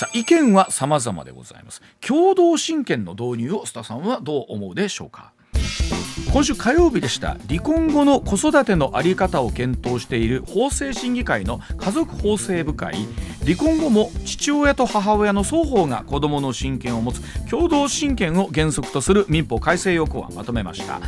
さあ意見は様々でございます。共同親権の導入を須田さんはどう思うでしょうか？今週火曜日でした。離婚後の子育ての在り方を検討している法制審議会の家族法制部会。離婚後も父親と母親の双方が子どもの親権を持つ共同親権を原則とする民法改正要項案をまとめました。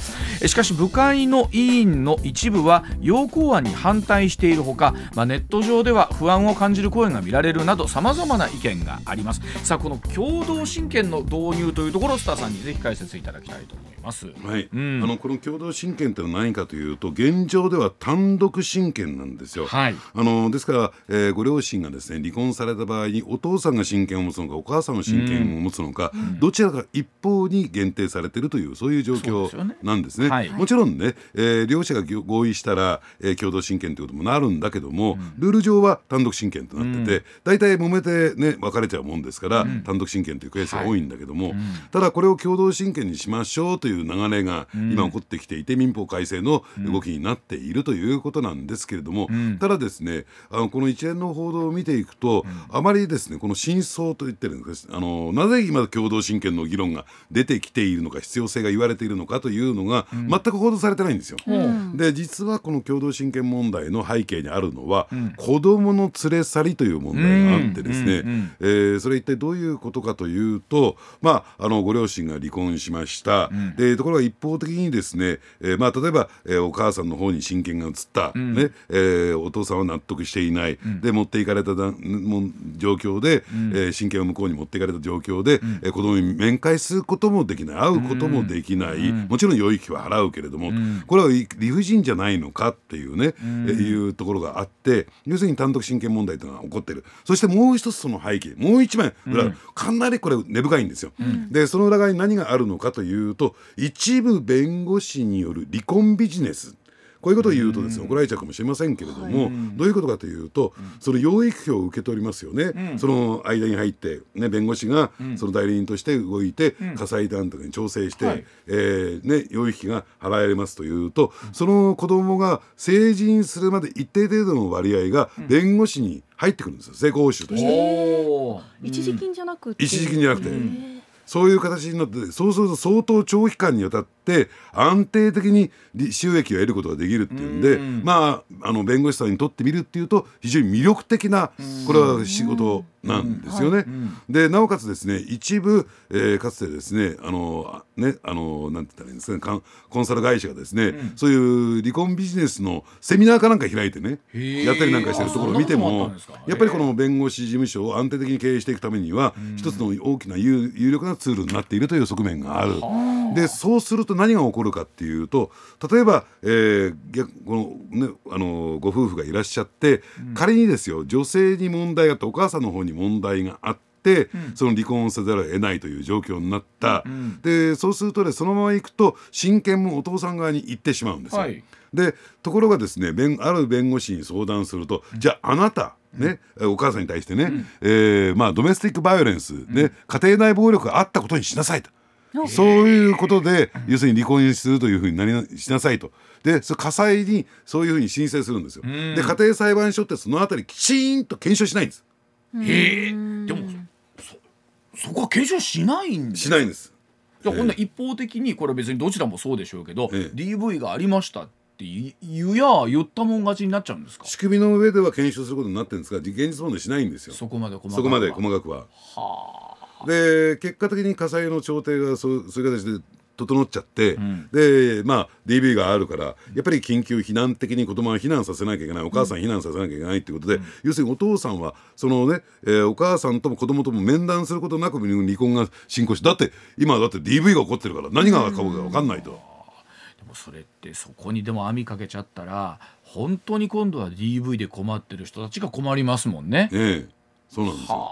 しかし部会の委員の一部は要項案に反対しているほか、まあ、ネット上では不安を感じる声が見られるなどさまざまな意見があります。さあこの共同親権の導入というところスターさんにぜひ解説いただきたいと思います。はい、うん、あのこの共同親権というのは何かというと現状では単独親権なんですよ、はい、あのですから、えー、ご両親がですね離婚された場合にお父さんが親権を持つのかお母さんの親権を持つのか、うん、どちらか一方に限定されているというそういう状況なんですね。すね。はい、もちろんね、えー、両者が合意したら、えー、共同親権ということもなるんだけども、うん、ルール上は単独親権となってて、大体、揉めてね別れちゃうもんですから、単独親権というケースが多いんだけども、はい、ただこれを共同親権にしましょうという流れが今起こってきていて、民法改正の動きになっているということなんですけれども、ただですねあのこの一連の報道を見ていくと、あまりですねこの真相と言ってるんです。あのなぜ今共同親権の議論が出てきているのか必要性が言われているのかというのが全く報道されてないんですよ。で実はこの共同親権問題の背景にあるのは、うん、子どもの連れ去りという問題があってですね、えー、それ一体どういうことかというと、まあ、あのご両親が離婚しました、うん、でところが一方的にですね、えーまあ、例えば、えー、お母さんの方に親権が移った、うん、ね。えー、お父さんは納得していない、うん、で持っていかれただも状況で、うん、えー、親権を向こうに持っていかれた状況で、うん、えー、子供に面会することもできない会うこともできない、うん、もちろん養育費は払うけれども、うん、これは理不尽じゃないのかっていうね、うん、え、いうところがあって要するに単独親権問題というのが起こってるそしてもう一つその背景もう一枚裏、かなりこれ根深いんですよ。でその裏側に何があるのかというと一部弁護士による離婚ビジネスこういうことを言うとですね怒られちゃうかもしれませんけれども、どういうことかというと、その養育費を受け取りますよね、その間に入って、ね、弁護士がその代理人として動いて、火災団とかに調整して、はえー、ね、養育費が払えますというと、その子供が成人するまで一定程度の割合が弁護士に入ってくるんですよ。成功報酬として。一時金じゃなくて。一時金じゃなくて。そういう形になってそうすると相当長期間にわたって安定的に収益を得ることができるっていうんでまああの弁護士さんにとってみるっていうと非常に魅力的なこれは仕事なんですよね。でなおかつですね一部、えー、かつてですねあのねあのなんて言ったらいいんですかコンサル会社がですね、うん、そういう離婚ビジネスのセミナーかなんか開いてねやったりなんかしてるところを見てもやっぱりこの弁護士事務所を安定的に経営していくためには一つの大きな有有力なツールになっているという側面がある。でそうすると何が起こるかっていうと例えば、えー、このねあのご夫婦がいらっしゃって、うん、仮にですよ女性に問題があってお母さんの方に問題があって。その離婚をせざるを得ないという状況になった、うん、でそうするとねそのまま行くと親権もお父さん側に行ってしまうんですよ。はい、でところがですね弁ある弁護士に相談すると、うん、じゃああなたね、お母さんに対してね、うん、えー、まあ、ドメスティックバイオレンス、ね、家庭内暴力があったことにしなさいと。そういうことで、要するに離婚するというふうになりしなさいと。で、そ火災にそういうふうに申請するんですよ。で、家庭裁判所ってそのあたりきちんと検証しないんです。へえ。でもそ、そこは検証しないんしないんです。じゃあ、ほんな一方的にこれ別にどちらもそうでしょうけど、ええ、DV がありましたって言や言ったもん勝ちになっちゃうんですか？仕組みの上では検証することになってるんですが現実問題しないんですよ。そこまで細かくそこまで細かくは。はあ。で結果的に火災の調停がそうそういう形で整っちゃって、うん、でまあ DV があるからやっぱり緊急避難的に子供は避難させなきゃいけない。お母さん避難させなきゃいけないっていうことで、うん、要するにお父さんはそのね、えー、お母さんとも子供とも面談することなく離婚が進行しだって今だって DV が起こってるから何が起こるか分かんないと。でもそれってそこにでも網かけちゃったら本当に今度は DV で困ってる人たちが困りますもんね。ええそうなんですよ。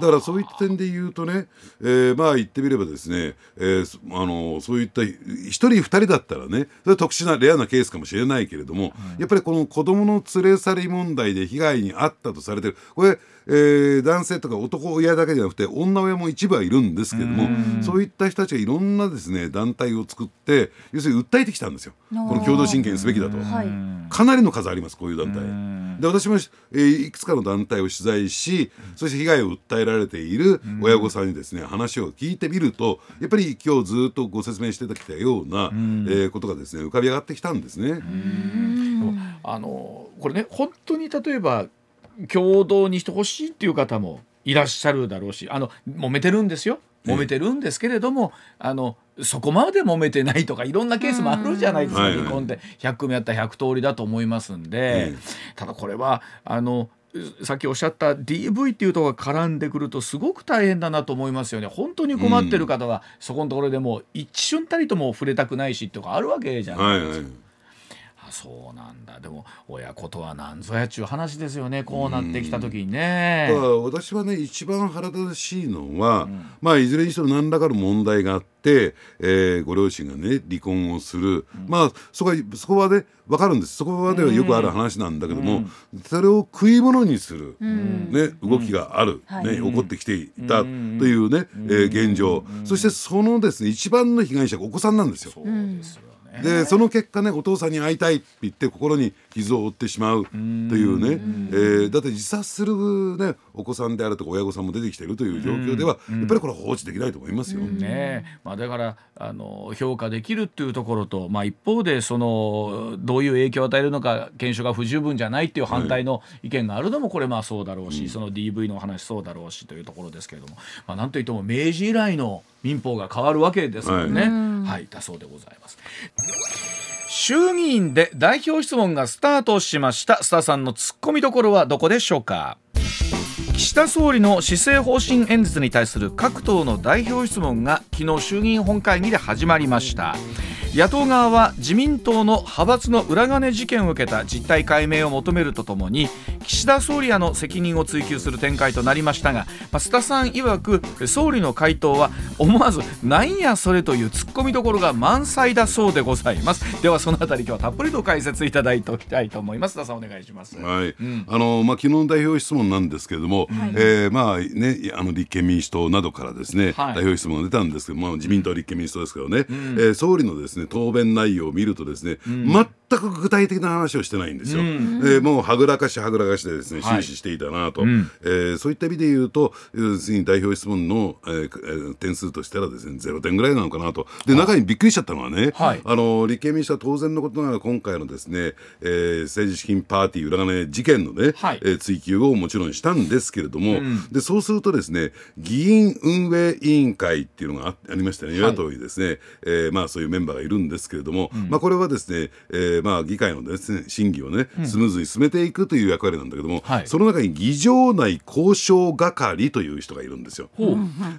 だからそういった点で言うとね、えー、まあ言ってみればですね、えー、あのそういった1人2人だったらねそれは特殊なレアなケースかもしれないけれども、うん、やっぱりこの子どもの連れ去り問題で被害に遭ったとされてるこれえー、男性とか男親だけじゃなくて女親も一部はいるんですけどもそういった人たちがいろんなですね団体を作って要するに訴えてきたんですよ。この共同親権すべきだと。かなりの数ありますこういう団体。で私も、えー、いくつかの団体を取材しそして被害を訴えられている親御さんにですね、話を聞いてみるとやっぱり今日ずっとご説明してきたような、えー、ことがですね浮かび上がってきたんですね。あのこれね本当に例えば共同にしてほしいっていう方もいらっしゃるだろうしあの揉めてるんですよ。揉めてるんですけれども、あのそこまで揉めてないとかいろんなケースもあるじゃないですか、離婚って。100組あったら100通りだと思いますんで、ただこれはあのさっきおっしゃった DV っていうところが絡んでくるとすごく大変だなと思いますよね。本当に困ってる方がそこのところでも一瞬たりとも触れたくないしっていうかあるわけじゃないですか。はいはいそうなんだ。でも親子とは何ぞやっちゅう話ですよね。こうなってきた時にね。だから私はね一番腹立たしいのは、うん、まあいずれにしても何らかの問題があって、えー、ご両親がね離婚をする、うん、まあそこはそこはね分かるんです。そこまではよくある話なんだけども、うん、それを食い物にする、ね、動きがある、ね起こってきていたというね、えー、現状、そしてそのですね一番の被害者がお子さんなんですよ。そうですよでその結果ねお父さんに会いたいって言って心に傷を負ってしまうというね、えー、だって自殺する、ね、お子さんであるとか親御さんも出てきているという状況ではやっぱりこれは放置できないと思いますよ。ね。まあ、だからあの評価できるっていうところと、まあ、一方でそのどういう影響を与えるのか検証が不十分じゃないっていう反対の意見があるのもこれまあそうだろうし、はい、その DV の話そうだろうしというところですけれども、まあ、なんといっても明治以来の民法が変わるわけですもんね。はい、はい、だそうでございます。衆議院で代表質問がスタートしました。須田さんのツッコミどころはどこでしょうか？岸田総理の施政方針演説に対する各党の代表質問が昨日衆議院本会議で始まりました。野党側は自民党の派閥の裏金事件を受けた実態解明を求めるとともに岸田総理らの責任を追及する展開となりましたが、まあ、須田さん曰く総理の回答は思わず「なんやそれ」というツッコミどころが満載だそうでございます。ではそのあたり今日はたっぷりと解説いただいておきたいと思います須田さんお願いします。はい、うん、あのまあ昨日の代表質問なんですけれども、はい、えー、まあねあの立憲民主党などからですね、はい、代表質問が出たんですけど、まあ自民党立憲民主党ですけどね、うん、えー、総理のですね答弁内容を見るとですね、うん、全く具体的な話をしてないんですよ。うん、えー、もうはぐらかしはぐらかしでですね終始していたなと、はい、えー、そういった意味で言うと要するに代表質問の、えー、点数としたらですねゼロ点ぐらいなのかなと。で中にびっくりしちゃったのはね、はい、あの立憲民主党は当然のことながら今回のですね、えー、政治資金パーティー裏金事件のね、はい、えー、追及をもちろんしたんですけれども、うん、でそうするとですね議員運営委員会っていうのがありましてね。与野党にですね、はい、えー、まあ、そういうメンバーがいるんですけれども、うん、まあ、これはですね、えーまあ、議会のですね審議をねスムーズに進めていくという役割なんだけども、その中に議場内交渉係という人がいるんですよ。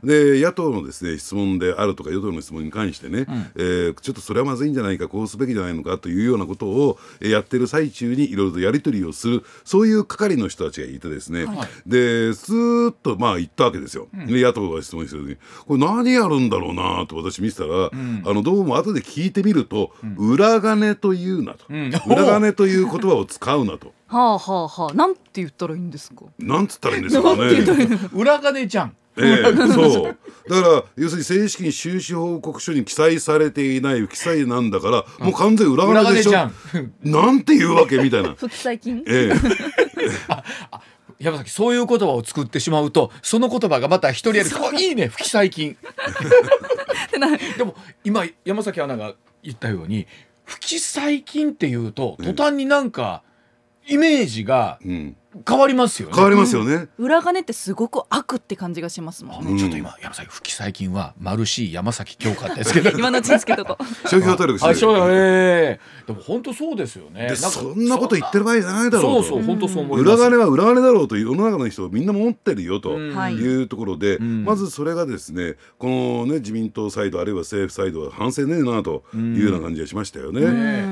で野党のですね質問であるとか与党の質問に関してね、うん、えー、ちょっとそれはまずいんじゃないかこうすべきじゃないのかというようなことをやってる最中にいろいろとやり取りをするそういう係の人たちがいてですね、はい、でスーッとまあ言ったわけですよ。うん、で野党が質問してる時にこれ何やるんだろうなと私見てたら、うん、あのどうも後で聞いてみると、裏金というなと、裏金という言葉を使うなと。はあはあはあ、なんて言ったらいいんですか？なんつったらいいんですかね。裏金ちゃん。えー、そう。だから要するに正式に収支報告書に記載されていない不記載なんだから、もう完全裏金でしょ？なんていうわけみたいな。不記載金？ええ。山崎そういう言葉を作ってしまうとその言葉がまた一人やる。いいね。不記載金でも今山崎アナが言ったように不記載金っていうと途端になんかイメージが、うん変わりますよね。変わりますよね、裏金ってすごく悪って感じがしますもん、ちょっと今山崎不記最近はマルシー山崎京香ですけど。今のうちにつけと。こ商標登録してる。そうよねでも本当そうですよね。そんなこと言ってる場合じゃないだろうそうそう本当そう思い裏金は裏金だろうと世の中の人みんな持ってるよとい。うところで、まずそれがですねこのね自民党サイドあるいは政府サイドは反省ねえなというような感じがしましたよね、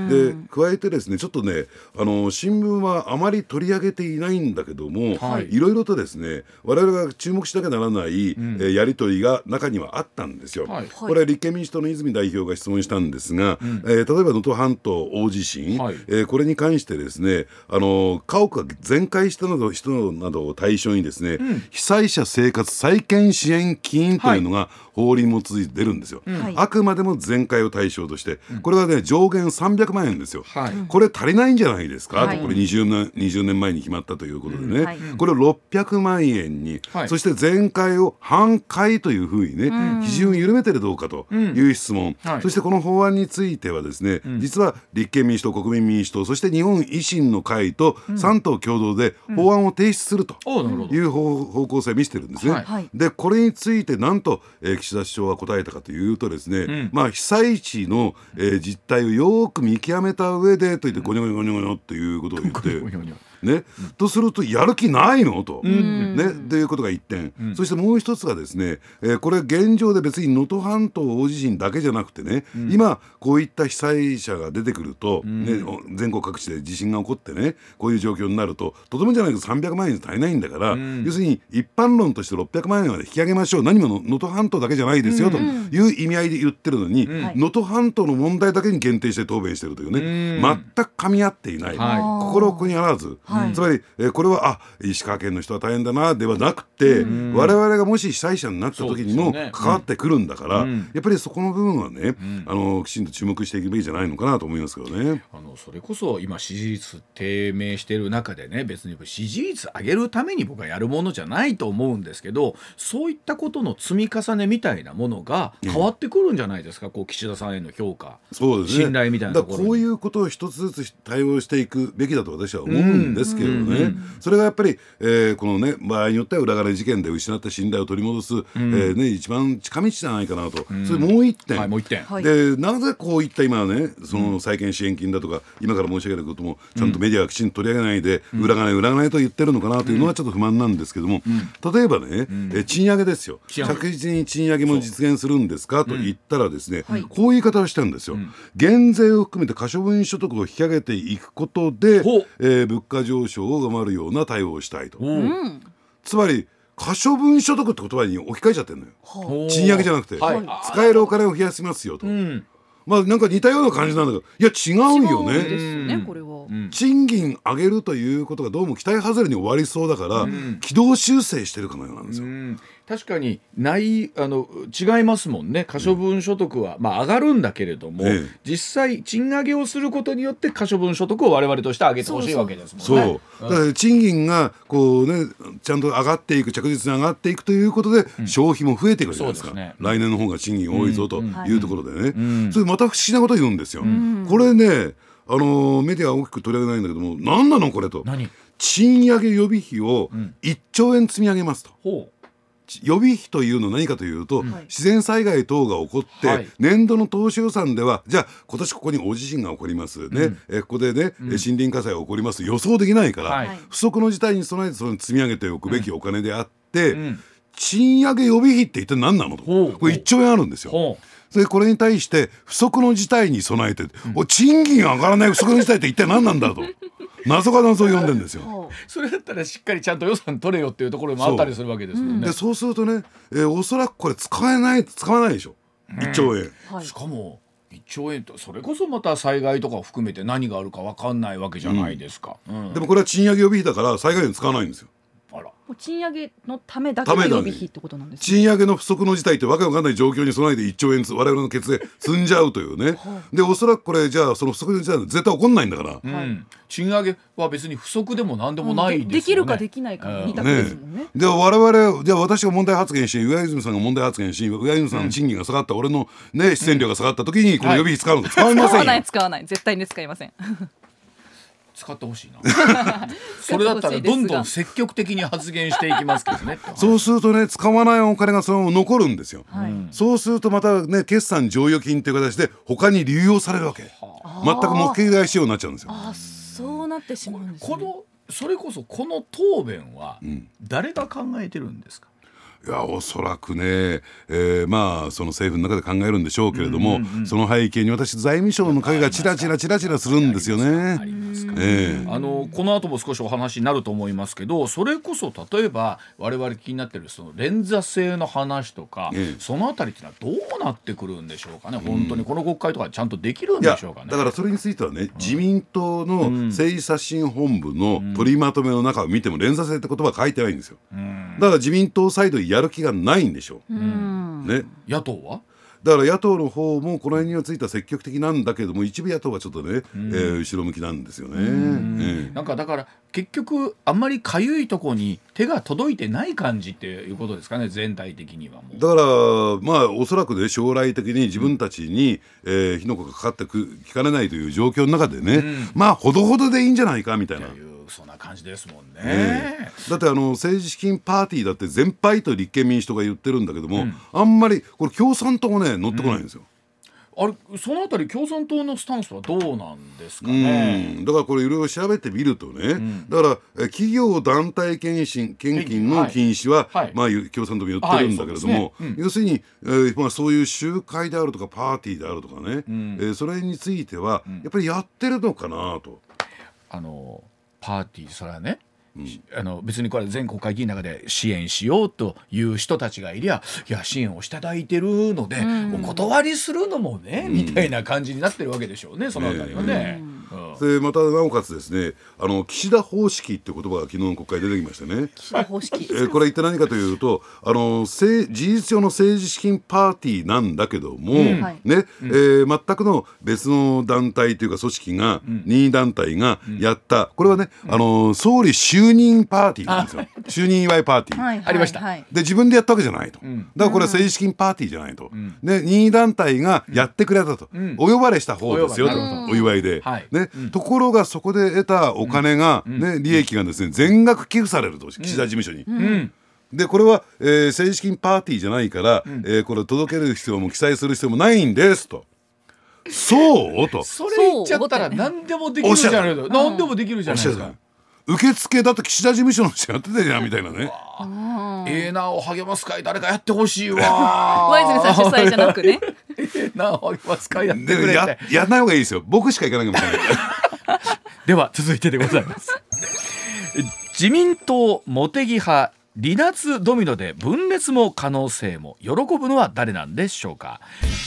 で加えてですねちょっとねあの新聞はあまり取り上げていないんだけどもい。ろいろとですね我々が注目しなきゃならない、うん、えー、やり取りが中にはあったんですよ。はい、これは立憲民主党の泉代表が質問したんですが、うん、えー、例えば能登半島大地震、はい、えー、これに関してですねあの家屋が全壊したなど人などを対象にですね、うん、被災者生活再建支援金というのが法律も続いて出るんですよ、あくまでも全会を対象として、これはね上限300万円ですよ、はい、これ足りないんじゃないですか、はい、これ 20, 年20年前に決まったということでね、はい、これを600万円に、そして全会を半会というふうにね、基準を緩めてるどうかという質問、そしてこの法案についてはですね、実は立憲民主党国民民主党そして日本維新の会と3党共同で法案を提出するという方向性を見せてるんですね。でこれについてなんと、えー、岸田首相は答えたかというとですね、うん、まあ、被災地の、えー、実態をよく見極めた上でと言ってゴニョゴニョゴニョゴニョということを言って。ね、とするとやる気ないのと、ね、ということが一点、そしてもう一つがですね、えー、これ現状で別に能登半島大地震だけじゃなくてね、今こういった被災者が出てくると、ね、全国各地で地震が起こってねこういう状況になるととてもじゃないけど300万円足りないんだから、要するに一般論として600万円まで引き上げましょう。何も能登半島だけじゃないですよ、という意味合いで言ってるのに能登、半島の問題だけに限定して答弁してるというね、全く噛み合っていない、心をここにあらず、つまり、えー、これはあ石川県の人は大変だなではなくて、我々がもし被災者になった時にも関わってくるんだから、やっぱりそこの部分はね、あのきちんと注目していくべきじゃないのかなと思いますけどね。あのそれこそ今支持率低迷している中でね別に支持率上げるために僕はやるものじゃないと思うんですけどそういったことの積み重ねみたいなものが変わってくるんじゃないですか、こう岸田さんへの評価。そうです、ね、信頼みたいなこういうことを一つずつ対応していくべきだと私は思うんですけどね、うん、それがやっぱり、えー、このね場合によっては裏金事件で失った信頼を取り戻す、うん、えー、ね、一番近道じゃないかなと、うん、それもう一点、はい、もう一点。でなぜこういった今ねその債権支援金だとか、今から申し上げることもちゃんとメディアがきちんと取り上げないで、裏金裏金と言ってるのかなというのはちょっと不満なんですけども、例えばね、え賃上げですよ。着実に賃上げも実現するんですかと言ったらですね、こういう言い方をしてるんですよ、減税を含めて可処分所得を引き上げていくことで、えー、物価上昇を上回るような対応をしたいと。つまり可処分所得って言葉に置き換えちゃってるのよ。賃上げじゃなくて、はい、使えるお金を増やしますよと。うんまあなんか似たような感じなんだけどいや違うよね。ですねこれは、賃金上げるということがどうも期待外れに終わりそうだから、軌道修正してるかのようなんですよ。確かにないあの違いますもんね。可処分所得は、まあ、上がるんだけれども、ええ、実際賃上げをすることによって可処分所得を我々として上げてほしいわけですもんね。そう。だから賃金がこう、ね、ちゃんと上がっていく着実に上がっていくということで、うん、消費も増えていくじゃないですか、ね、来年の方が賃金多いぞとい。うところでね、うん、それまた不思議なこと言うんですよ。これねあのメディアは大きく取り上げないんだけども何なのこれと。賃上げ予備費を1兆円積み上げますと。予備費というのは何かというと、うん、自然災害等が起こって、はい、年度の当初予算ではじゃあ今年ここに大地震が起こります。ね、うん、えここでね、うん、森林火災が起こります。予想できないから、はい、不測の事態に備えてその積み上げておくべきお金であって、賃上げ予備費って一体何なのと。これ1兆円あるんですよ。それこれに対して不測の事態に備えて、うん、賃金上がらない不測の事態って一体何なんだと。謎が謎を呼んでんですよ。それだったらしっかりちゃんと予算取れよっていうところもあったりするわけですよね。でそうするとね、えー、おそらくこれ使えない使わないでしょ、う1兆円。はい、しかも1兆円とそれこそまた災害とかを含めて何があるか分かんないわけじゃないですか、うんうん、でもこれは賃上げ予備費だから災害に使わないんですよ。賃上げのためだけの予備費ってことなんです、ね、賃上げの不足の事態ってわけわかんない状況に備えて1兆円我々の血税積んじゃうというね。でおそらくこれじゃあその不足の事態絶対起こんないんだから、うん、賃上げは別に不足でも何でもないですよね、できるかできないかの二択ですもんね、ね、で我々じゃあ私が問題発言し上泉さんが問題発言し上泉さんの賃金が下がった、うん、俺のね出演料が下がった時にこの予備費使うの、はい、使いません使わない 使わない。絶対に使いません使ってほしいな。それだったらどんどん積極的に発言していきますけどね。そうするとね使わないお金がそのまま残るんですよ、はい、そうするとまたね決算剰余金っていう形で他に流用されるわけ。全く目的外仕様になっちゃうんですよ。あそうなってしまうんです、ね、このそれこそこの答弁は誰が考えてるんですか、いやおそらくね、えー、まあその政府の中で考えるんでしょうけれども、うんうんうん、その背景に私財務省の影がちらちらちらちらするんですよね。えー、あのこの後も少しお話になると思いますけどそれこそ例えば我々気になってるその連座制の話とか、えー、そのあたりっていうのはどうなってくるんでしょうかね？本当にこの国会とかちゃんとできるんでしょうかね？だからそれについてはね、うん、自民党の政治刷新本部の取りまとめの中を見ても連座制って言葉書いてないんですよ。うん、だから自民党サイドやる気がないんでしょう。うん。ね、野党は？だから野党の方もこの辺にはついては積極的なんだけども一部野党はちょっとね、うん、えー、後ろ向きなんですよね。ん。なんかだから結局あんまりかゆいとこに手が届いてない感じっていうことですかね全体的にはもう。だからまあおそらくね将来的に自分たちに、うん、えー、火の粉がかかってくきかねないという状況の中でね、うん、まあほどほどでいいんじゃないかみたいな。そんな感じですもんね、えー、だってあの政治資金パーティーだって全敗と立憲民主党が言ってるんだけども、うん、あんまりこれ共産党がね乗ってこないんですよ。あれそのあたり共産党のスタンスはどうなんですかね？だからこれいろいろ調べてみるとね、うん、だから企業団体献金献金の禁止は、はい、まあ、共産党も言ってるんだけれども、はい。ね。うん、要するに、えーまあ、そういう集会であるとかパーティーであるとかね、うん、えー、それについてはやっぱりやってるのかなと。あのパーティーそれはね。うん、あの別にこれ全国会議員の中で支援しようという人たちがいりゃいや支援をしていただいてるので、うん、お断りするのもね、うん、みたいな感じになってるわけでしょうねそのあたりはね。でまたなおかつですねあの岸田方式って言葉が昨日の国会出てきましたね。岸田方式。えこれ一体何かというとあの事実上の政治資金パーティーなんだけども、うん、ね、うん、えー、全くの別の団体というか組織が、うん、任意団体がやった、これはね、あの総理就任パーティーなんですよ。就任祝いパーティー、はい、ありました。で自分でやったわけじゃないと。だからこれは政治資金パーティーじゃないと。で任意団体がやってくれたと、お呼ばれした方ですよとお祝いで。ね、ところがそこで得たお金が、ね利益がですね全額寄付されると岸田事務所に。でこれは、えー、政治資金パーティーじゃないから、うん、えー、これ届ける必要も記載する必要もないんですと。そうと。それ言っちゃったら何でもできるじゃな何でもできるじゃないですか受付だと岸田事務所の人やってたじゃんみたいなね。ええなお励ます会誰かやってほしいわ。ワイズさん主催じゃなくね。ええなお励ます会やってくれややんない方がいいですよ。僕しか行かなきゃいけない では続いてでございます。自民党茂木派離脱ドミノで分裂も可能性も喜ぶのは誰なんでしょうか？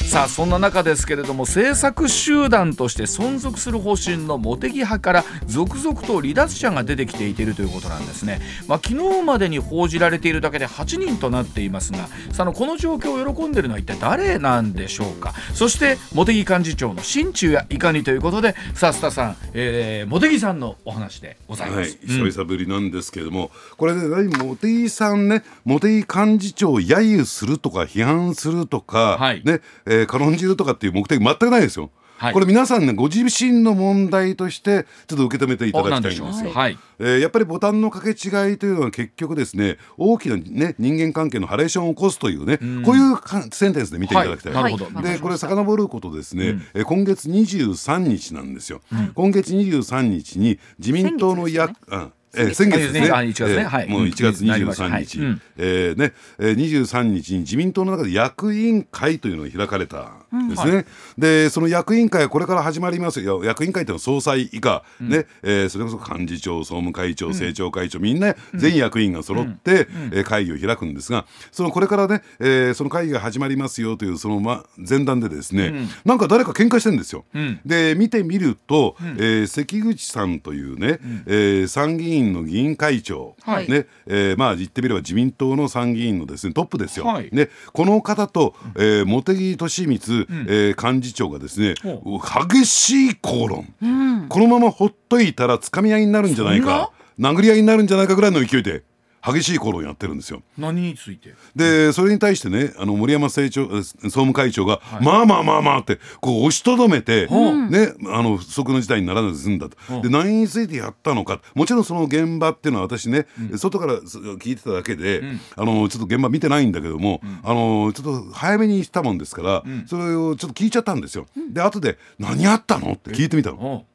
さあそんな中ですけれども政策集団として存続する方針の茂木派から続々と離脱者が出てきていているということなんですね、まあ、昨日までに報じられているだけで8人となっていますがそのこの状況を喜んでいるのは一体誰なんでしょうか？そして茂木幹事長の心中やいかにということでさあ須田さん、えー、茂木さんのお話でございます、はい、久々ぶりなんですけれども、これで何茂木井さんね茂木幹事長を揶揄するとか批判するとか、はい、ねえー、軽んじるとかっていう目的全くないですよ。はい、これ皆さんねご自身の問題としてちょっと受け止めていただきたいんですよ。はい、えー、やっぱりボタンの掛け違いというのは結局ですね大きな、ね、人間関係のハレーションを起こすというね、うこういうセンテンスで見ていただきたい。はい、でこれ遡ることですね、うん、え今月23日なんですよ。うん、今月23日に自民党の役、ね、えー、先月ですね、1月ね、はい、もう1月23日、はい、えー、ね、えー、23日に自民党の中で役員会というのが開かれたんですね、うん。はい、でその役員会はこれから始まりますよ。役員会というのは総裁以下、うん、ね。えー、それこそ幹事長総務会長、政調会長みんな全役員が揃って、うん、えー、会議を開くんですがそのこれからね、えー、その会議が始まりますよというその、ま、前段でですね、うん、なんか誰か喧嘩してるんですよ。で見てみると、うん、えー、関口さんというね、うん、えー、参議院院の議員会長、はい、ねえー、まあ言ってみれば自民党の参議院のですねトップですよ。はい、ねこの方と、えー、茂木敏光、うん、えー、幹事長がですね激しい口論、うん、このままほっといたらつかみ合いになるんじゃないか。殴り合いになるんじゃないかぐらいの勢いで。激しい口論やってるんですよ。何について？でそれに対してねあの森山政調総務会長が、はい、まあまあまあまあってこう押しとどめて、ね、あの不測の事態にならず済んだと。で何についてやったのかもちろんその現場っていうのは私ね、うん、外から聞いてただけで、うん、あのちょっと現場見てないんだけども、うん、あのちょっと早めにしたもんですから、それをちょっと聞いちゃったんですよ。で後で「何やったの?」って聞いてみたの。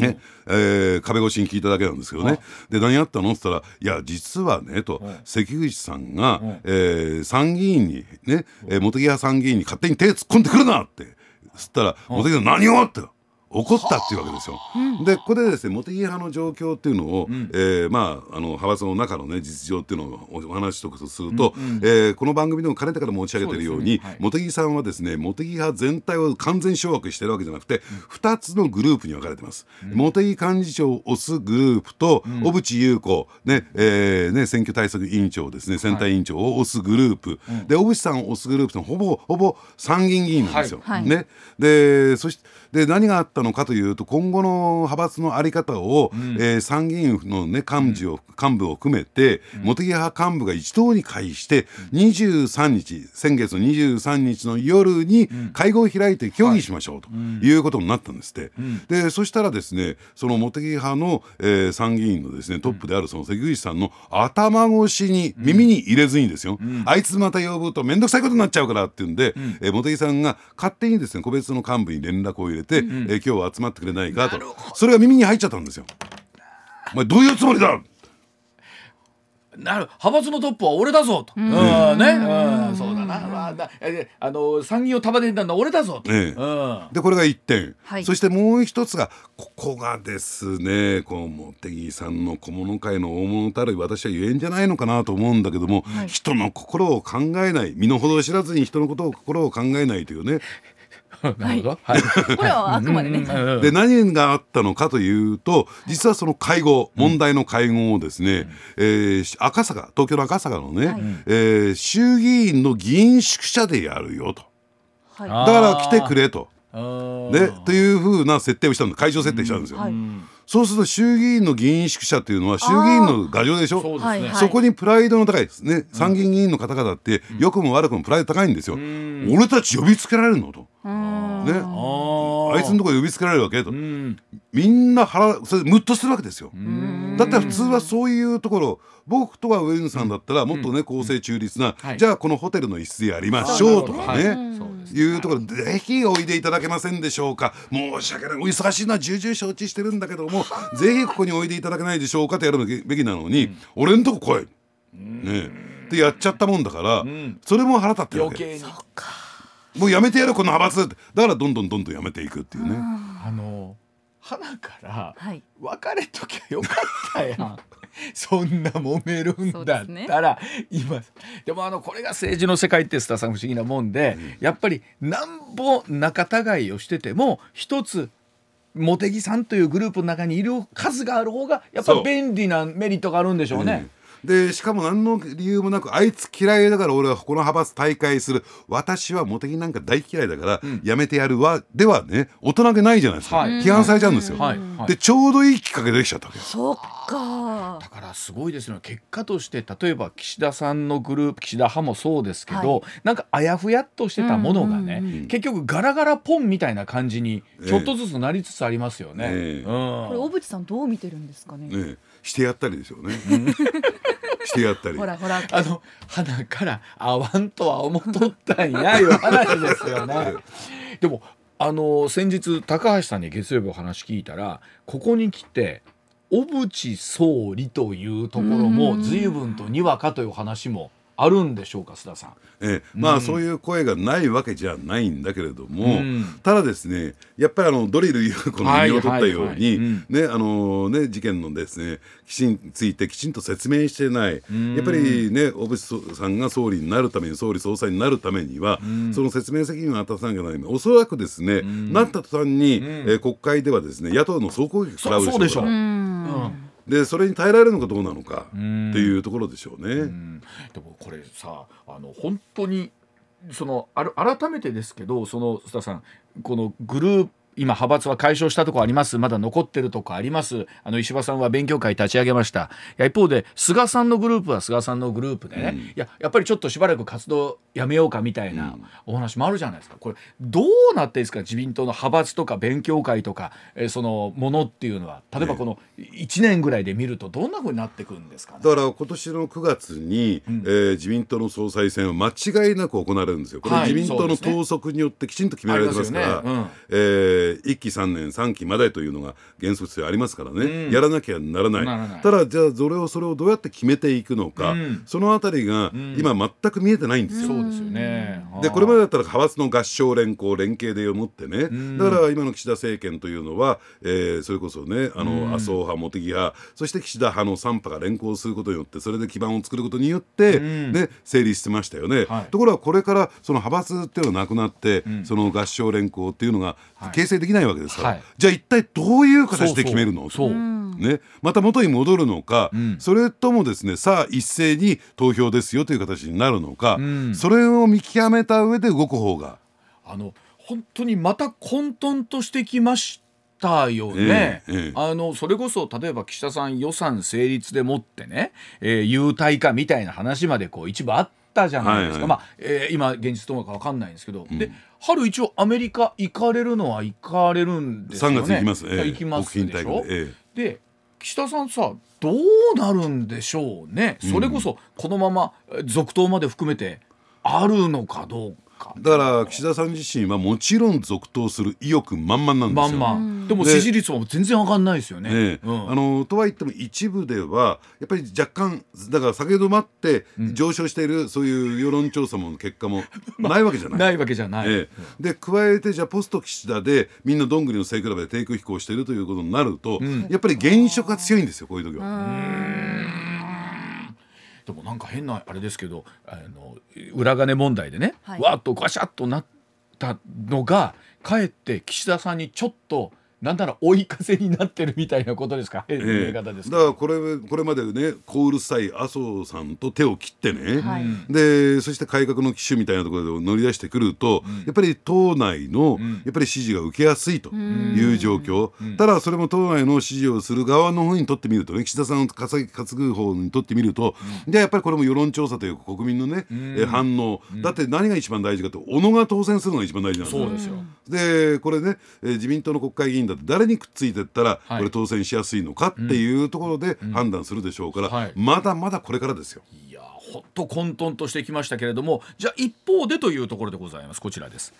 ねえー、壁越しに聞いただけなんですけどね。で何やったの？って言ったら「いや実はね」と関口さんが、えー、参議院にね、えー、茂木派参議院に勝手に手突っ込んでくるなってそしたら茂木さん「何を?」って「起こったっていうわけですよ。でここでですね茂木派の状況っていうのを、うん、えー、まああの派閥の中のね実情っていうのをお話しとくとすると、うんうん、えー、この番組でもかねてから申し上げているように、ねはい、茂木さんはですね茂木派全体を完全掌握してるわけじゃなくて、うん、2つのグループに分かれてます。うん、茂木幹事長を推すグループと、うん、小渕優子ねえー、ね選挙対策委員長ですね選対委員長を推すグループ、はい、で小渕さんを推すグループとほぼほぼ参議院議員なんですよ。はい、ね。でそしてで何があったのかというと今後の派閥の在り方を、うん、えー、参議院の、ね、幹事を、幹部を含めて、うん、茂木派幹部が一堂に会して、23日先月の23日の夜に会合を開いて協議しましょうということになったんですって、でそしたらですねその茂木派の、えー、参議院のですねトップであるその関口さんの頭越しに耳に入れずにですよ、あいつまた呼ぶと面倒くさいことになっちゃうからっていうんで、うん、えー、茂木さんが勝手にですね個別の幹部に連絡を入れて、うん、えー、今日は集まってくれないかと。それが耳に入っちゃったんですよ。お前どういうつもりだ？なる派閥のトップは俺だぞと、うん、ね、うん、そうだな、まあ、だあの参議院を束ねたのは俺だぞと、ええ、うん、でこれが一点、はい、そしてもう一つがここがですねこう茂木さんの小物界の大物たる私は言えんじゃないのかなと思うんだけども、はい、人の心を考えない。身の程知らずに人のことを心を考えないというね なるほど、はい、これはあくまでね。で何があったのかというと実はその会合問題の会合をですね、うん、えー、赤坂東京の赤坂のね、はい、えー、衆議院の議員宿舎でやるよと、はい、だから来てくれと。ね、というふうな設定をしたんです会場設定したんですよ。うんそうすると衆議院の議員宿舎っていうのは衆議院の牙城でしょ？そね、そこにプライドの高いですね。参議院議員の方々って良くも悪くもプライド高いんですよ。俺たち呼びつけられるの？と。ね、あいつのところ呼びつけられるわけ？と、みんな腹それムッとするわけですよ。だったら普通はそういうところ僕とは上野さんだったらもっとね公正中立な、じゃあこのホテルの一室でやりましょうとかね、い。うところぜひおいでいただけませんでしょうか。申し訳ない。お忙しいのは重々承知してるんだけども ぜひここにおいでいただけないでしょうかとやるべきなのに、俺んとこ来い、ね。ってやっちゃったもんだから、それも腹立ってるわけ。もうやめてやるこの派閥だからどんどんどんどんやめていくっていうね。あの花から別れときゃよかったやん。そんな揉めるんだったら、ね、今でもあのこれが政治の世界ってスタさん不思議なもんで、うん、やっぱりなんぼ仲違いをしてても一つ茂木さんというグループの中にいる数がある方がやっぱ便利なメリットがあるんでしょうね。でしかも何の理由もなくあいつ嫌いだから俺はこの派閥大会する。私は茂木なんか大嫌いだから、やめてやるわ。ではね大人げないじゃないですか、はい、批判されちゃうんですよ、はい。はい、でちょうどいいきっかけできちゃったわけ。そっか。だからすごいですね。結果として例えば岸田さんのグループ岸田派もそうですけど、なんかあやふやっとしてたものがね、結局ガラガラポンみたいな感じにちょっとずつなりつつありますよね、えーうん、これ小渕さんどう見てるんですかね？ねしてやったりですよね。してやったり。ほらほら。あの花から会わんとは思っとったんやいう話ですよね。でもあの先日高橋さんに月曜日お話聞いたらここに来て小渕総理というところも随分とにわかという話もあるんでしょうか須田さん。えまあ、うん、そういう声がないわけじゃないんだけれども、うん、ただですねやっぱりあのドリル優子の身を取ったようにねあのね事件のですねきちんついてきちんと説明してない、うん、やっぱりね小渕さんが総理になるために総理総裁になるためには、その説明責任を果たさなきゃならない。おそらくですね、なった途端に、えー、国会ではですね野党の総攻撃食らうでしょう。でそれに耐えられるのかどうなのかっていうところでしょうね。うでもこれさあの本当にそのある改めてですけどその須田さんこのグループ今派閥は解消したとこあります。まだ残ってるとこあります。あの石破さんは勉強会立ち上げました。いや一方で菅さんのグループは菅さんのグループでね、うん、いややっぱりちょっとしばらく活動やめようかみたいなお話もあるじゃないですか。これどうなっていいですか？自民党の派閥とか勉強会とか、えー、そのものっていうのは。例えばこの1年ぐらいで見るとどんなふうになってくるんですか、ね、だから今年の9月に、うん、えー、自民党の総裁選は間違いなく行われるんですよ。これ自民党の党則によってきちんと決められてますから、はいね。うん、えーー、1期3年3期までというのが原則性ありますからね、うん、やらなきゃならない。ただじゃあそれをそれをどうやって決めていくのか、うん、そのあたりが今全く見えてないんですよ。そうですよね。でこれまでだったら派閥の合唱連行連携で思ってね、だから今の岸田政権というのは、えー、それこそねあの麻生派茂木派そして岸田派の3派が連行することによってそれで基盤を作ることによって、ね、成立してましたよね、はい、ところがこれからその派閥っていうのがなくなって、その合唱連行っていうのが形成できないわけですから、はい、じゃあ一体どういう形で決めるの？そうね、また元に戻るのか、うん、それともですねさあ一斉に投票ですよという形になるのか、うん、それを見極めた上で動く方が。あの本当にまた混沌としてきましたよね、えーえー、あのそれこそ例えば岸田さん予算成立でもってね、えー、優待化みたいな話までこう一部あったじゃないですか、はいはい、まあえー、今現実どうか分かんないんですけど、うん、で春一応アメリカ行かれるのは行かれるんですよね。3月行きます、えー、行きますでしょ、えー、で岸田さんさどうなるんでしょうね、それこそこのまま続投まで含めてあるのかどうか。だから岸田さん自身はもちろん続投する意欲満々なんですよ。まんまでも支持率も全然上がんないですよね。ねうん、あのとはいっても一部ではやっぱり若干だから先ほど待って上昇している、そういう世論調査も結果も ないわけじゃない。ないわけじゃない。ええ、で加えてじゃあポスト岸田でみんなどんぐりの背比べで低空飛行しているということになると、うん、やっぱり現職が強いんですよこういう時は。でもなんか変なあれですけどあの裏金問題でね、はい、わっとガシャッとなったのがかえって岸田さんにちょっとなんなら追い風になってるみたいなことですか、ええ。だからこれこれまでねこうるさい麻生さんと手を切ってね、はい、でそして改革の機種みたいなところで乗り出してくると、うん、やっぱり党内の、うん、やっぱり支持が受けやすいという状況、うん、ただそれも党内の支持をする側の方にとってみるとね岸田さんを担ぐ方にとってみると、じゃあやっぱりこれも世論調査というか国民のね、え反応、だって何が一番大事かと小野が当選するのが一番大事なんですよ。でこれね、え自民党の国会議員だって誰にくっついてったら、これ当選しやすいのかっていうところで判断するでしょうから、まだまだこれからですよ。いやほっと混沌としてきましたけれどもじゃあ一方でというところでございます。こちらです。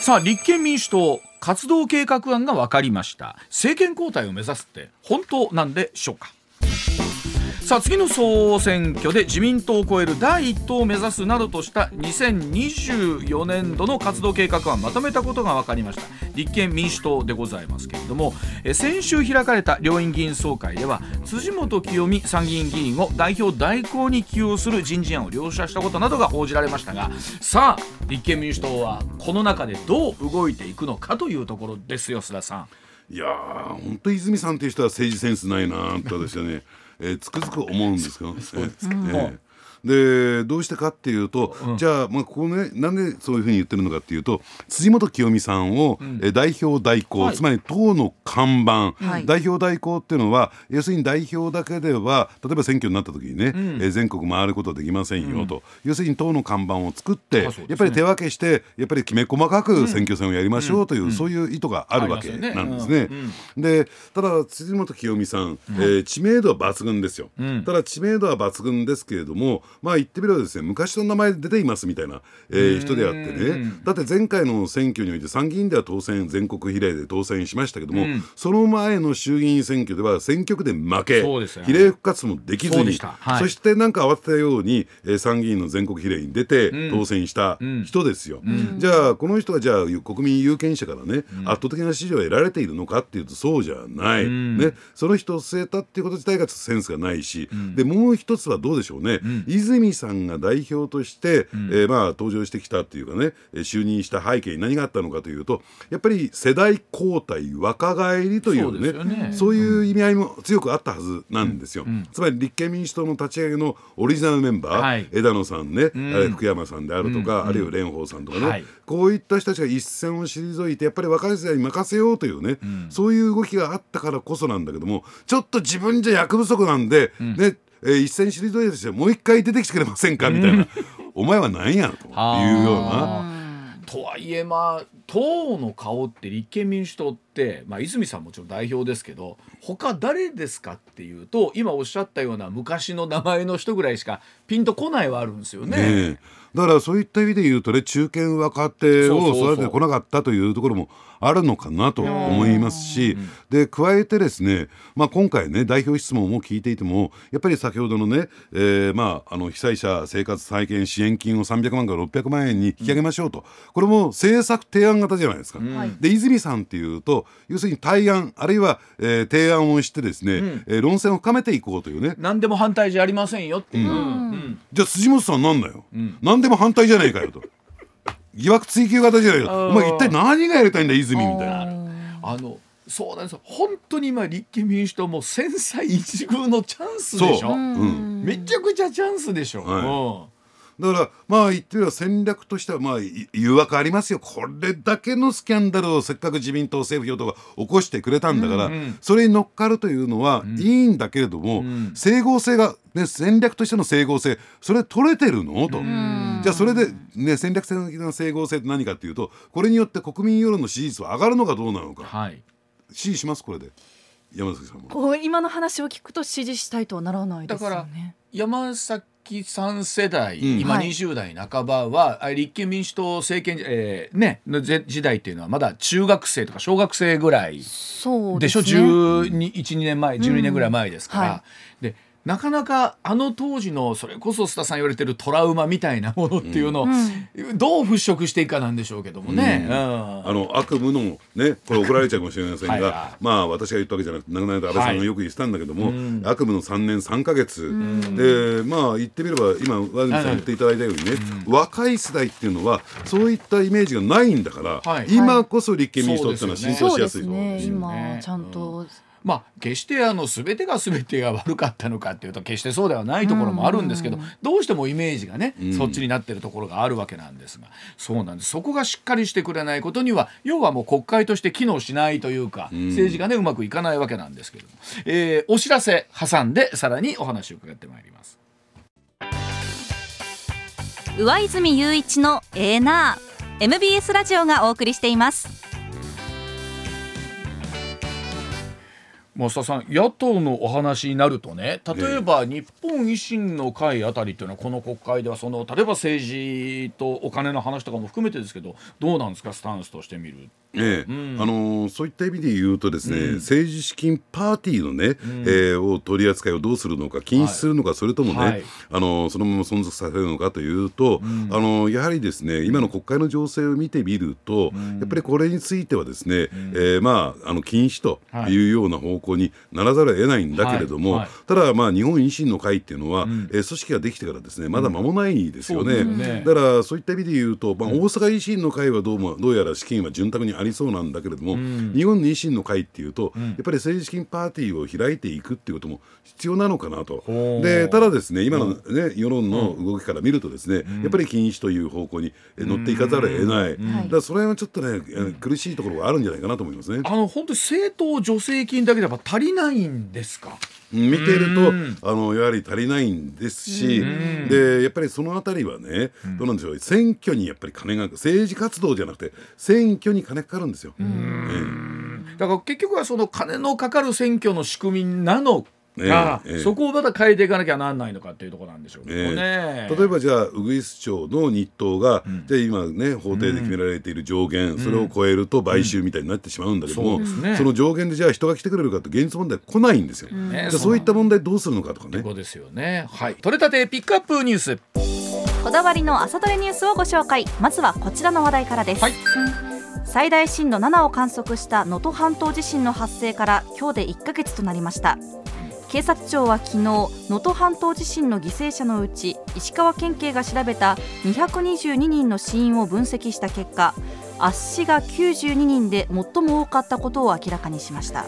さあ立憲民主党活動計画案が分かりました。政権交代を目指すって本当なんでしょうか？さあ次の総選挙で自民党を超える第一党を目指すなどとした2024年度の活動計画案まとめたことが分かりました立憲民主党でございますけれども先週開かれた両院議員総会では辻元清美参議院議員を代表代行に起用する人事案を了承したことなどが報じられましたがさあ立憲民主党はこの中でどう動いていくのかというところですよ須田さん。いやー本当泉さんっていう人は政治センスないなとですよね。えー、つくづく思うんですけど、そうですか、えーでどうしてかっていうと、うん、じゃあ、まあ、ここねなんでそういうふうに言ってるのかっていうと辻元清美さんを、うん、え代表代行、はい、つまり党の看板、はい、代表代行っていうのは要するに代表だけでは例えば選挙になった時にね、うん、え全国回ることできませんよと、要するに党の看板を作って、ね、やっぱり手分けしてやっぱりきめ細かく選挙戦をやりましょうという、そういう意図があるわけなんですね。でただ辻元清美さん、えー、知名度は抜群ですよ。ただ知名度は抜群ですけれどもまあ言ってみればですね昔の名前出ていますみたいな、えー、人であってね。だって前回の選挙において参議院では当選全国比例で当選しましたけども、うん、その前の衆議院選挙では選挙区で負け、比例復活もできずにそはい、そしてなんか慌てたように、えー、参議院の全国比例に出て当選した人ですよ、うん、じゃあこの人がじゃあ国民有権者からね、圧倒的な支持を得られているのかっていうとそうじゃない、ね、その人を据えたっていうこと自体がセンスがないし、でもう一つはどうでしょうね、泉さんが代表として、うん、えー、まあ登場してきたっていうかね就任した背景に何があったのかというとやっぱり世代交代若返りというねそうね。そういう意味合いも強くあったはずなんですよ、うん、つまり立憲民主党の立ち上げのオリジナルメンバー、はい、枝野さんね、うん、福山さんであるとか、あるいは蓮舫さんとかね、はい、こういった人たちが一線を退いてやっぱり若い世代に任せようというね、そういう動きがあったからこそなんだけどもちょっと自分じゃ役不足なんで、ねえー、一戦退いてしてもう一回出てきてくれませんか？みたいな、お前は何や？というような。とはいえまあ党の顔って立憲民主党っ、まあ、泉さんもちろん代表ですけど他誰ですかっていうと今おっしゃったような昔の名前の人ぐらいしかピンとこないはあるんですよね。ねだからそういった意味で言うとね中堅若手を育ててこなかったというところもあるのかなと思いますし、で加えてですね、まあ、今回ね代表質問も聞いていてもやっぱり先ほどのね、えー、まああの被災者生活再建支援金を300万から600万円に引き上げましょうと、これも政策提案型じゃないですか。うん、で泉さんっていうと要するに対案あるいは、えー、提案をしてですね、うん、えー、論戦を深めていこうというね。何でも反対じゃありませんよっていう、うん、じゃあ辻本さんなんだよ、うん、何でも反対じゃないかよと。疑惑追及型じゃないかお前一体何がやりたいんだ泉みたいな。あのそうなんです本当に今立憲民主党も千載一遇のチャンスでしょ、う。ん、めちゃくちゃチャンスでしょ、はいだからまあ言ってみれば戦略としてはまあ誘惑ありますよ。これだけのスキャンダルをせっかく自民党政府与党が起こしてくれたんだから、うんうん、それに乗っかるというのはいいんだけれども、うん、整合性が、ね、戦略としての整合性それ取れてるの？と、じゃあそれで、ね、戦略的な整合性って何かっていうとこれによって国民世論の支持率は上がるのかどうなのか、はい、支持します？これで。山崎さんも。こう今の話を聞くと支持したいとはならないですよね。だから山崎木さん世代、うん、今20代半ばは、はい、立憲民主党政権、えー、ね、の時代っていうのはまだ中学生とか小学生ぐらいでしょ？で、ね、12年前12年ぐらい前ですから。うん。はい、でなかなかあの当時のそれこそ須田さん言われてるトラウマみたいなものっていうのを、どう払拭していくかなんでしょうけどもね、うん、あの悪夢のねこれ怒られちゃうかもしれませんがはい、まあ私が言ったわけじゃなくて亡くなった安倍さんがよく言ってたんだけども、はい、悪夢の3年3か月、でまあ言ってみれば今和泉さん言っていただいたようにね、若い世代っていうのはそういったイメージがないんだから、今こそ立憲民主党っていうのは浸透しやすいと、ね、今ちゃんと、まあ決してあの全てが全てが悪かったのかっていうと決してそうではないところもあるんですけど、どうしてもイメージがね、そっちになってるところがあるわけなんですがそうなんです。そこがしっかりしてくれないことには要はもう国会として機能しないというか、政治がねうまくいかないわけなんですけども、えー、お知らせ挟んでさらにお話を伺ってまいります。上泉雄一のエーナー。MBS ラジオがお送りしています。増田さん野党のお話になるとね例えば日本維新の会あたりっていうのはこの国会ではその例えば政治とお金の話とかも含めてですけどどうなんですかスタンスとしてみる？ええ、うん、あのそういった意味で言うとですね、うん、政治資金パーティーのね、うん、えー、を取り扱いをどうするのか禁止するのか、はい、それともね、はい、あのそのまま存続させるのかというと、あのやはりですね今の国会の情勢を見てみると、やっぱりこれについてはですね、えー、まああの禁止というような方向にならざるを得ないんだけれども、はいはい、ただまあ日本維新の会っていうのは、うん、えー、組織ができてからですねまだ間もないですよね,、ね。だからそういった意味で言うと、まあ、大阪維新の会はどうもどうやら資金は潤沢にありそうなんだけれども、日本維新の会っていうと、やっぱり政治資金パーティーを開いていくっていうことも必要なのかなと。でただですね今の、ね、世論の動きから見るとですね、やっぱり禁止という方向に乗っていかざるを得ない、だからそれはちょっとね苦しいところがあるんじゃないかなと思いますね。あの本当政党助成金だけでは足りないんですか？見てるとあのやはり足りないんですしでやっぱりそのあたりはねどうなんでしょう選挙にやっぱり金が政治活動じゃなくて選挙に金かかるんですよ。だから結局はその金のかかる選挙の仕組みなのが、えー、そこをまた変えていかなきゃなんないのかっていうところなんでしょうけどね、えー、例えばじゃあウグイス町の日当が、うん、じゃあ今ね法定で決められている上限、うん、それを超えると買収みたいになってしまうんだけども、うん。そね、その上限でじゃあ人が来てくれるかって現実問題来ないんですよ、ね、じゃあそういった問題どうするのかとかね。そうですよね。はい。取れたてピックアップニュース。こだわりの朝どれニュースをご紹介。まずはこちらの話題からです、はい。最大震度7を観測した能登半島地震の発生から今日で1ヶ月となりました警察庁は昨日能登半島地震の犠牲者のうち石川県警が調べた222人の死因を分析した結果圧死が92人で最も多かったことを明らかにしました。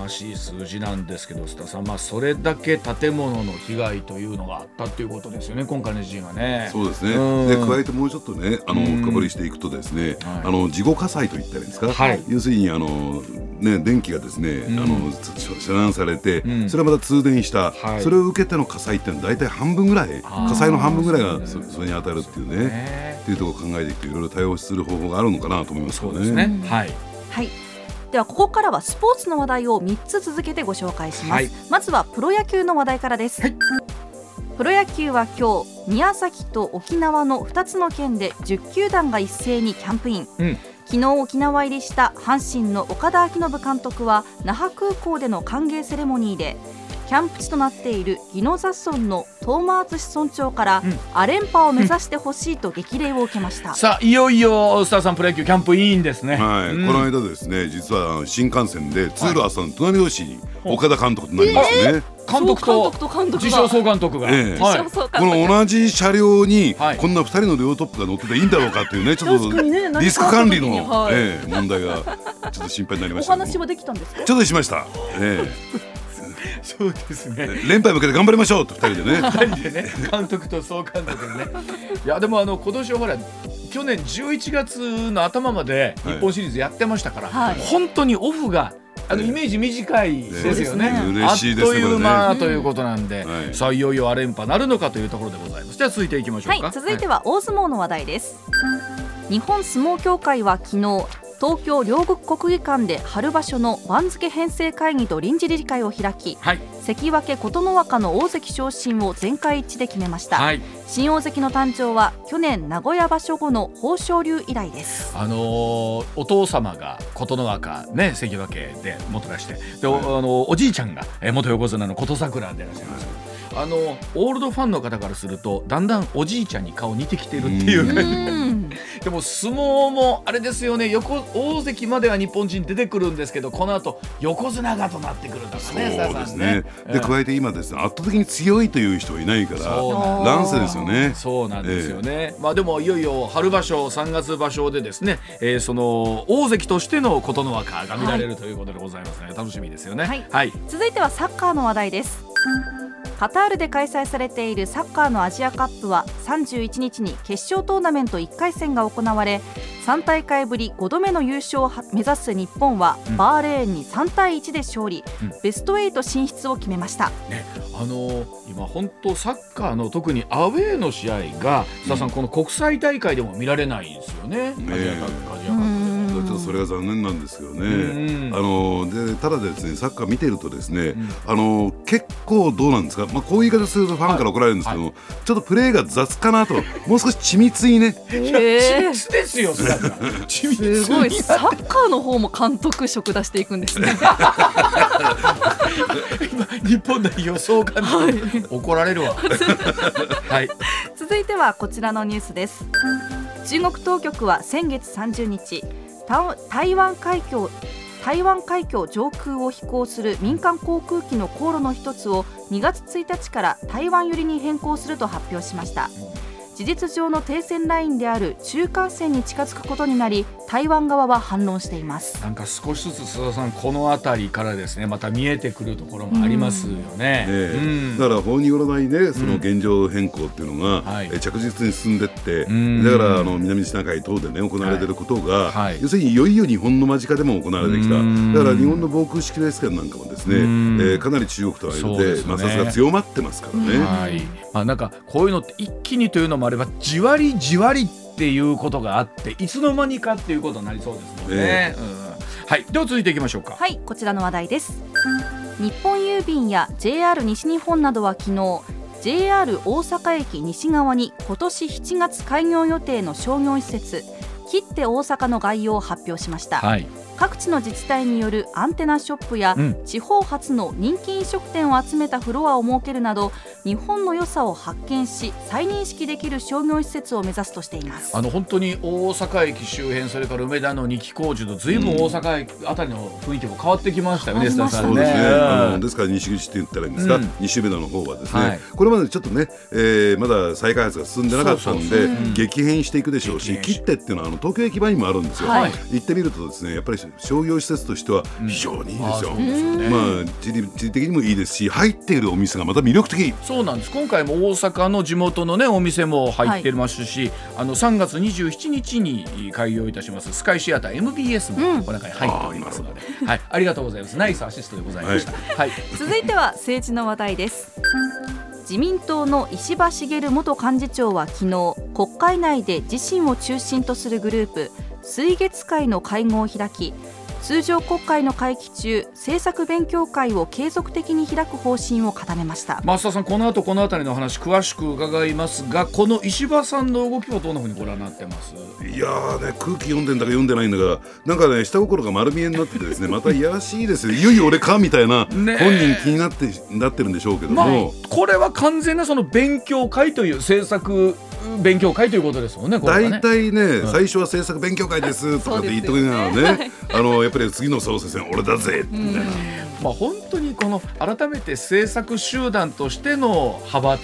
ましい数字なんですけど須田さん、まあ、それだけ建物の被害というのがあったということですよね今回の地震はね。そうですね、で加えてもうちょっとねあの深掘りしていくとですね、はい、あの事後火災といったらいいんですか、はい、要するにあの、ね、電気がですね、あの遮断されて、それはまた通電した、はい、それを受けての火災っていうのは大体半分ぐらい火災の半分ぐらいがそ,、それに当たるっていうねっていうところを考えていくといろいろ対応する方法があるのかなと思いますけどね。はい。はいではここからはスポーツの話題を3つ続けてご紹介します、はい、まずはプロ野球の話題からです、はい、プロ野球は今日宮崎と沖縄の2つの県で10球団が一斉にキャンプイン、うん、昨日沖縄入りした阪神の岡田彰信監督は那覇空港での歓迎セレモニーでキャンプ地となっている宜野座村の東間淳村長から、ア連覇を目指してほしいと激励を受けました、うん、さあいよいよスターさんプロ野球キャンプいいんですね、はい、うん、この間ですね実は新幹線で通路朝の隣同士に岡田監督となりますね、えー監督と自称総監督が、ええ。はい、この同じ車両にこんな2人の両トップが乗ってていいんだろうかっていうねちょっとリスク管理の、はい、ええ、問題がちょっと心配になりました、お話はできたんですかちょっとしました、ええ そうですね。連覇向けて頑張りましょうと二人でね。二人でね監督と総監督でね。いやでもあの今年はほら去年11月の頭まで日本シリーズやってましたから、はい、本当にオフがあのイメージ短いですよね。ね。あっという間ということなんで、うん、さあいよいよア連覇なるのかというところでございます。じゃあ続いていきましょうか。はい、続いては大相撲の話題です。日本相撲協会は昨日東京両国国技館で春場所の番付編成会議と臨時理事会を開き、はい、関脇琴ノ若の大関昇進を全会一致で決めました、はい、新大関の誕生は去年名古屋場所後の豊昇龍以来です。あのー、お父様が琴ノ若ね関脇でもたらしてで、はい、あのおじいちゃんが元横綱の琴櫻でいらっしゃいますあのオールドファンの方からするとだんだんおじいちゃんに顔似てきてるっていう。感じ でも相撲もあれですよね。横大関までは日本人出てくるんですけどこの後横綱がとなってくるんだかねそうですね。で加えて今ですね圧倒的に強いという人はいないから乱世ですよね。そうなんですよね、えー、まあでもいよいよ春場所3月場所でですね、えー、その大関としての琴ノ若が見られるということでございますね、はい、楽しみですよね、はい、はい、続いてはサッカーの話題ですカタールで開催されているサッカーのアジアカップは31日に決勝トーナメント1回戦が行われ3大会ぶり5度目の優勝を目指す日本は、バーレーンに3対1で勝利、うん、ベスト8進出を決めました、ね、あのー、今本当サッカーの特にアウェーの試合が、うん、さんこの国際大会でも見られないですよね、アジアカップ。アジアカップ。ちょっとそれが残念なんですけどね、あのでただですねサッカー見てるとですね、あの結構どうなんですか、まあ、こういう言い方するとファンから怒られるんですけども、はい。はい、ちょっとプレーが雑かなともう少し緻密にね。緻密ですよすごい。サッカーの方も監督職出していくんですね。日本代表総監督、はい、怒られるわ、はい、続いてはこちらのニュースです。中国当局は先月30日台湾海峡台湾海峡上空を飛行する民間航空機の航路の一つを2月1日から台湾寄りに変更すると発表しました。事実上の停戦ラインである中間線に近づくことになり台湾側は反論しています。なんか少しずつ須田さんこの辺りからですねまた見えてくるところもありますよね、うん、だから法によらないねその現状変更っていうのが、うん、着実に進んでって、うん、だからあの南シナ海等でね行われていることが、はい、要するにいよいよ日本の間近でも行われてきた。だから日本の防空識別圏なんかもですね、えー、かなり中国との間で、ね、まあさすが強まってますからね。はい。まあ、なんかこういうのって一気にというのもあればじわりじわりっていうことがあっていつの間にかっていうことになりそうですので、ね、うん、はい。では続いていきましょうか。はいこちらの話題です。日本郵便や JR 西日本などは昨日 JR 大阪駅西側に今年7月開業予定の商業施設切って大阪の概要を発表しました、はい、各地の自治体によるアンテナショップや、うん、地方発の人気飲食店を集めたフロアを設けるなど日本の良さを発見し再認識できる商業施設を目指すとしています。あの本当に大阪駅周辺それから梅田の二期工事とずいぶん。大阪駅あたりの雰囲気も変わってきましたよね、うん、さんね。ですね。あのですから西口って言ったらいいんですか、うん、西梅田の方はですね、はい、これまでちょっとね、えー、まだ再開発が進んでなかったんで激変していくでしょうし切手っていうのはあの東京駅前にもあるんですよ、はい、行ってみるとですねやっぱり商業施設としては非常にいいですよ、うん、まあ地理地理的にもいいですし入っているお店がまた魅力的。そうなんです。今回も大阪の地元のねお店も入ってますし、はい、あの3月27日に開業いたしますスカイシアター MBS もこの中に入っておりますので、うん、はい。ありがとうございます。ナイスアシストでございました、はい、はい、続いては政治の話題です。自民党の石破茂元幹事長は昨日国会内で自身を中心とするグループ水月会の会合を開き通常国会の会期中政策勉強会を継続的に開く方針を固めました。増田さんこの後この辺りの話詳しく伺いますがこの石破さんの動きはどんなふうにご覧になってます？いやーね空気読んでんだか読んでないんだからなんかね下心が丸見えになっててですね。またいやらしいですよ。いよいよ俺かみたいな、ね、本人気になってなってるんでしょうけども、まあ、これは完全なその勉強会という政策勉強会ということですもんね。大体ね、ね最初は政策勉強会ですとかって言っときながらね、あのやっぱり次の総裁選俺だぜ。みたいな。まあ本当にこの改めて政策集団としての派閥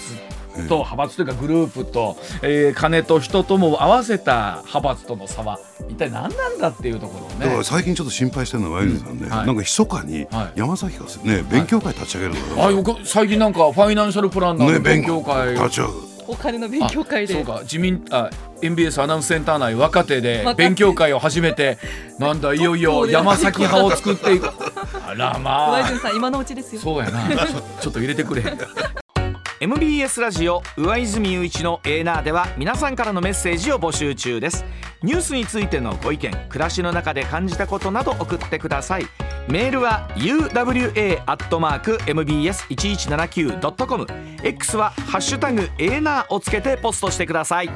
と派閥というかグループと、えー、金と人とも合わせた派閥との差は一体何なんだっていうところをね。だから最近ちょっと心配してるのはワイルさんね、うん。はい、なんか密かに山崎がね、勉強会立ち上げるのはい、あ最近なんかファイナンシャルプランナーの勉強会、ね、立ち上げる。お金の勉強会で。そうか自民あ MBS アナウンスセンター内若手で勉強会を始めてなんだいよいよ山崎派を作っていく。あらまあ。さん今のうちですよ。そうやな。ちょちょっと入れてくれ。MBS ラジオ上泉雄一のエーナーでは皆さんからのメッセージを募集中です。ニュースについてのご意見暮らしの中で感じたことなど送ってください。メールは uwa.mbs1179.com X は「ハッシュタグエーナー」をつけてポストしてください